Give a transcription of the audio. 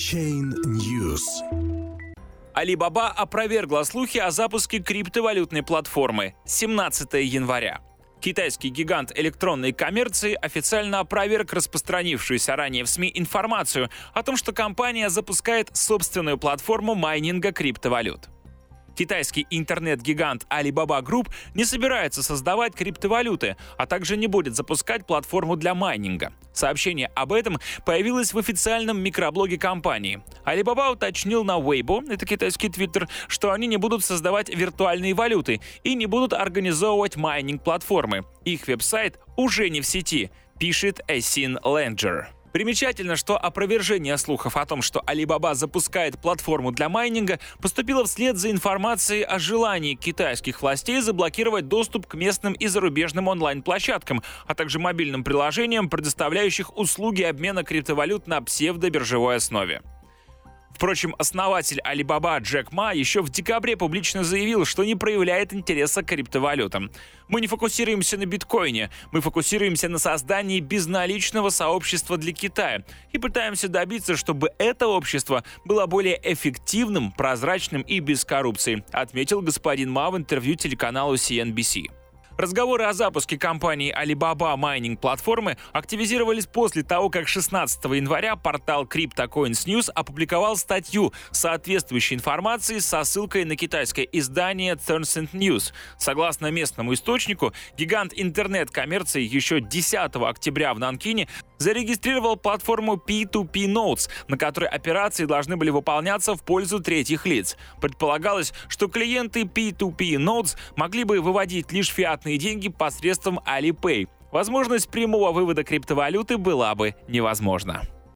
Chain News. Alibaba опровергла слухи о запуске криптовалютной платформы 17 января. Китайский гигант электронной коммерции официально опроверг распространившуюся ранее в СМИ информацию о том, что компания запускает собственную платформу майнинга криптовалют. Китайский интернет-гигант Alibaba Group не собирается создавать криптовалюты, а также не будет запускать платформу для майнинга. Сообщение об этом появилось в официальном микроблоге компании. Alibaba уточнил на Weibo, это китайский твиттер, что они не будут создавать виртуальные валюты и не будут организовывать майнинг-платформы. Их веб-сайт уже не в сети, пишет Эсин Ленджер. Примечательно, что опровержение слухов о том, что Alibaba запускает платформу для майнинга, поступило вслед за информацией о желании китайских властей заблокировать доступ к местным и зарубежным онлайн-площадкам, а также мобильным приложениям, предоставляющих услуги обмена криптовалют на псевдобиржевой основе. Впрочем, основатель Alibaba Джек Ма еще в декабре публично заявил, что не проявляет интереса к криптовалютам. Мы не фокусируемся на биткоине, мы фокусируемся на создании безналичного сообщества для Китая и пытаемся добиться, чтобы это общество было более эффективным, прозрачным и без коррупции, отметил господин Ма в интервью телеканалу CNBC. Разговоры о запуске компании Alibaba Mining платформы активизировались после того, как 16 января портал CryptoCoins News опубликовал статью соответствующей информацией со ссылкой на китайское издание Tencent News. Согласно местному источнику, гигант интернет-коммерции еще 10 октября в Нанкине зарегистрировал платформу P2P Notes, на которой операции должны были выполняться в пользу третьих лиц. Предполагалось, что клиенты P2P Notes могли бы выводить лишь фиатные деньги посредством Alipay. Возможность прямого вывода криптовалюты была бы невозможна.